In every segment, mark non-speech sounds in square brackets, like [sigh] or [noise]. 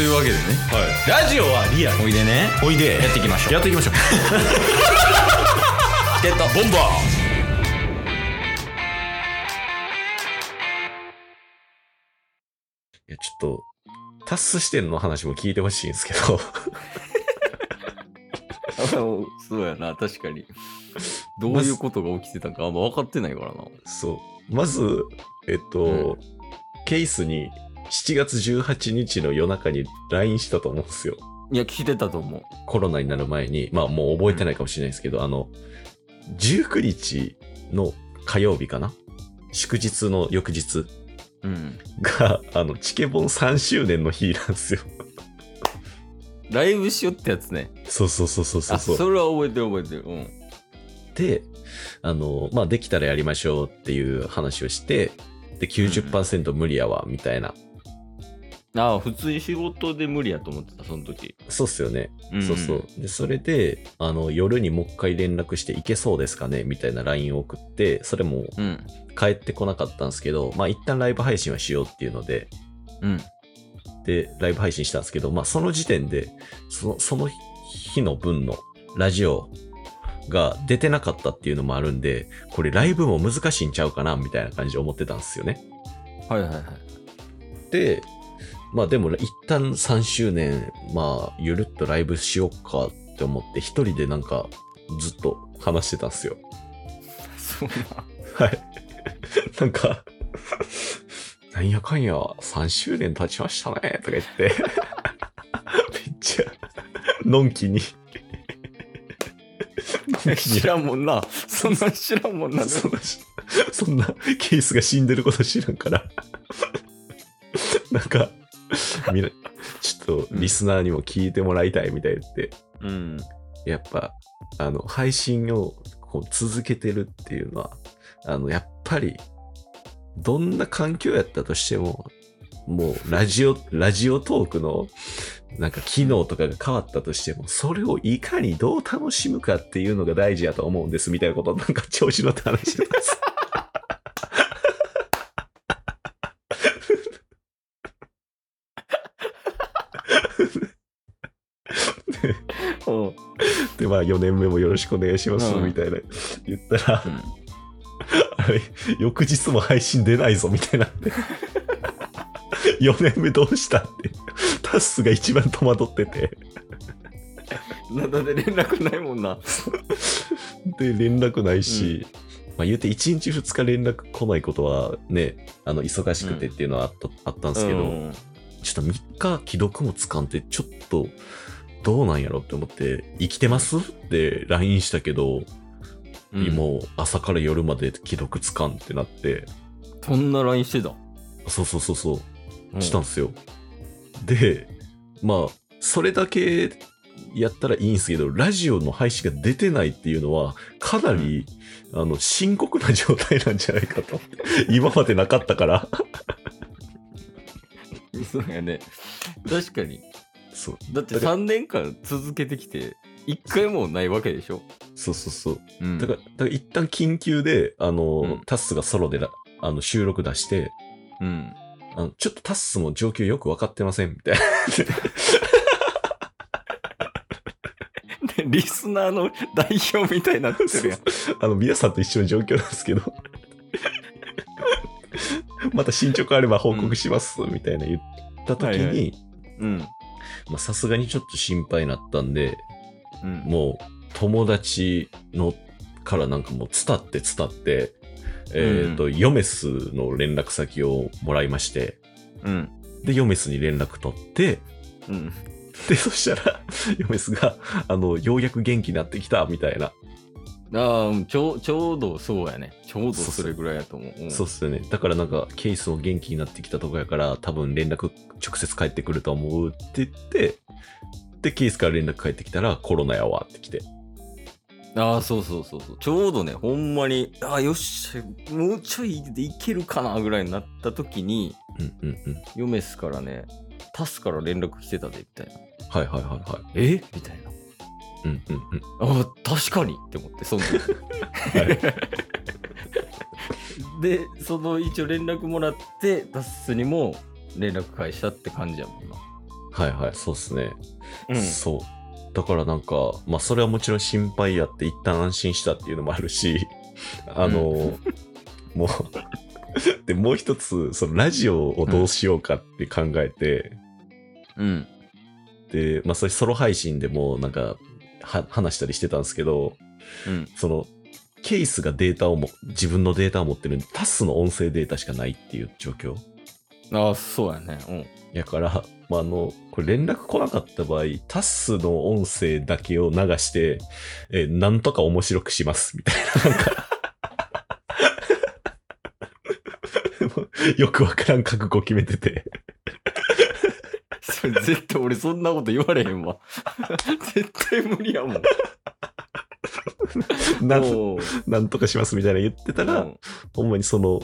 というわけでね。ラジオはリアル。おいでね。おいで。やっていきましょう。やっていきましょう。[laughs] チケット。ボンバー。いやちょっとタス視点の話も聞いてほしいんですけど。そうやな確かに。[laughs] どういうことが起きてたかあんま分かってないからな。そう。まずえっと、ケースに7月18日の夜中に LINE したと思うんですよ。いや聞いてたと思う。コロナになる前に。まあもう覚えてないかもしれないですけど、あの19日の火曜日かな？祝日の翌日。うん。が、あの、チケボン3周年の日なんですよ。ライブしようってやつね。そうそうそうそうそう。あそれは覚えてる覚えてる。うん。で、あの、まあ、できたらやりましょうっていう話をして、で、90%無理やわ、みたいな。ああ普通に仕事で無理やと思ってたその時。そうっすよね。ん。そうそう。で、それで、あの、夜にもう一回連絡して、いけそうですかね？みたいな LINE を送って、それもうん。帰ってこなかったんですけど、まあ、一旦ライブ配信はしようっていうので、うん。で、ライブ配信したんですけど、まあ、その時点で、その、その日の分のラジオが出てなかったっていうのもあるんで、これライブも難しいんちゃうかな、みたいな感じで思ってたんですよね。はいはいはい。で、まあでも一旦3周年、まあ、ゆるっとライブしようかって思って、一人でなんかずっと話してたんですよ。そうはい。[laughs] なんか、なんやかんや3周年経ちましたね、とか言って、[laughs] めっちゃ、のんきに、な。知らんもんな。そんなん知らんもんな。そんな、そんなケースが死んでること知らんから、なんか、ちょっとリスナーにも聞いてもらいたいみたいって、うん。やっぱ、あの、配信をこう続けてるっていうのは、あの、やっぱり、どんな環境やったとしても、もう、ラジオ、ラジオトークの、なんか機能とかが変わったとしても、それをいかにどう楽しむかっていうのが大事やと思うんです、みたいなことをなんか調子乗って話してたんです。[laughs] うんで、まあ、4年目もよろしくお願いします、うんみたいな言ったら、うん [laughs] あれ、翌日も配信出ないぞ、みたいになって。[laughs] 4年目どうしたって。タッスが一番戸惑ってて。なんだで連絡ないもんな [laughs] で、連絡ないし、まあ言うて1日2日連絡来ないことはね、あの、忙しくてっていうのはあった,、あったんですけど、うんちょっと3日既読もつかんって、ちょっと、どうなんやろって思って、生きてます？って LINE したけど、うん。もう朝から夜まで既読つかんってなって、そんな LINE してた？そうそうそうそう、うん。したんですよ。で、まあ、それだけやったらいいんですけど、ラジオの配信が出てないっていうのは、かなり、あの、深刻な状態なんじゃないかと。[laughs] 今までなかったから。[laughs] そうやね。確かにそう。だって3年間続けてきて1回もないわけでしょ、そうそうそう。うんだから、だから一旦緊急で、あの、うんタッスがソロでなあの収録出して、うんあのちょっとタッスも状況よくわかってません、みたいな。で [laughs] リスナーの代表みたいになってるやんあの、皆さんと一緒の状況なんですけど。[laughs] また進捗あれば報告します、みたいな言った時はいはに、うんまあさすがにちょっと心配になったんで、うん。もう友達のからなんかもう伝って伝って、えっ、と、ヨメスの連絡先をもらいまして、うん。で、ヨメスに連絡取って、うん。で、そしたら、[laughs] ヨメスが、あの、ようやく元気になってきた、みたいな。ああうんちょうちょうどそうやねちょうどそれぐらいやと思ううんそうっすよね。だからなんか、ケースも元気になってきたとこやから、多分連絡直接返ってくると思うって言って、で、ケースから連絡返ってきたら、コロナやわって来て。ああそうそうそうそうちょうどねほんまにああよっしゃもうちょいでいけるかなぐらいになった時にうんうんうん。ヨメスからねタスから連絡来てたでみたいなはいはいはいはい。え？みたいなうんうんうん。あ確かにって思ってその時はいでその一応連絡もらってタスにも連絡返したって感じやもんなはいはい、そうっすね。うんそう。だからなんか、まあそれはもちろん心配やって一旦安心したっていうのもあるし、あの、もう、で、もう一つ、そのラジオをどうしようかって考えて、うんで、まあそういうソロ配信でもなんか、は話したりしてたんですけど、うんその、ケースがデータをも、自分のデータを持ってるんで、タスの音声データしかないっていう状況。ああそうやねうんやから、まあ、あの、これ連絡来なかった場合、タスの音声だけを流して、えーなんとか面白くします、みたいな、なんか [laughs] よくわからん覚悟決めてて。それ絶対俺そんなこと言われへんわ。絶対無理やもん。なんもう。なんとかしますみたいな言ってたら、うん。ほんまにその、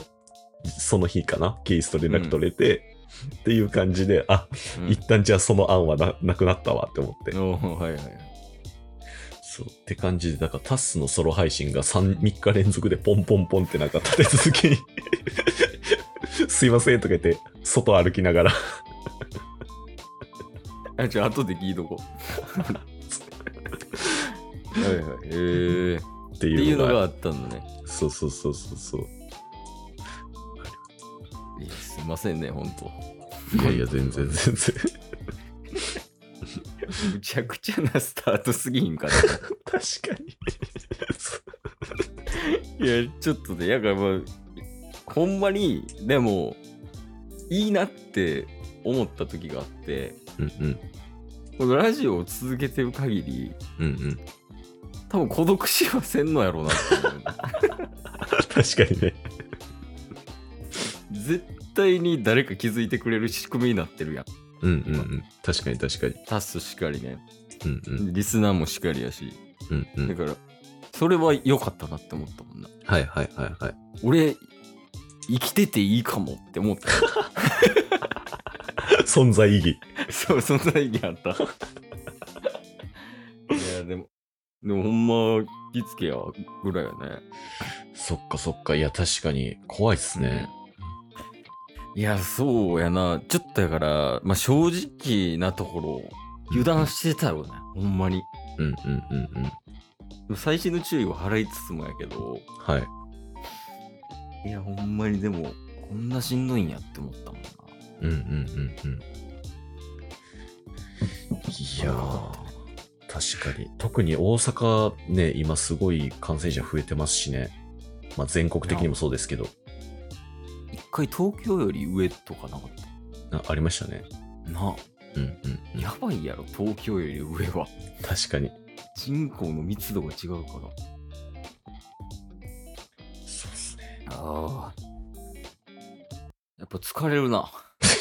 その日かな、ケースと連絡取れて、っていう感じで、あ、うん。一旦じゃあその案はななくなったわって思って。おーはいはいそう。って感じで、だからタスのソロ配信が 3, 3日連続でポンポンポンってなんか立て続けに [laughs] すいませんとか言って、外歩きながらあじゃあ後で聞いとこう。はいはい。えー、っってていううのがあったんだね。そうそうそうそうそう。いやすいませんねほんといやいや、全然全然。むちゃくちゃなスタートすぎひんかな。確かに。いやちょっとねやからまあほんまにでもいいなって思った時があってうんうん。このラジオを続けてる限りうんうん。多分孤独死はせんのやろうなって思う確かにね。絶対に誰か気づいてくれる仕組みになってるやんうんうんうん。確かに確かに。タスしかりねうんうん。リスナーもしかりやしうんうん。だからそれは良かったなって思ったもんなはいはいはいはい。俺生きてていいかもって思った [laughs] 存在意義。そうそんな意義あったいやでもでもほんま気付けやぐらいやねそっかそっか。いや、確かに怖いっすね。いやそうやなちょっとやからまあ正直なところ油断してたよねほんまにうんうんうんうん。最新の注意を払いつつもやけどはい。いやほんまにでもこんなしんどいんやって思ったもんなうんうんうんうん。いやー、確かに。特に大阪ね、今すごい感染者増えてますしね。まあ全国的にもそうですけど。一回東京より上とかなかっあありましたね。たなうんうんうん。やばいやろ東京より上は確かに。人口の密度が違うからそうっすね。ああ。やっぱ疲れるな。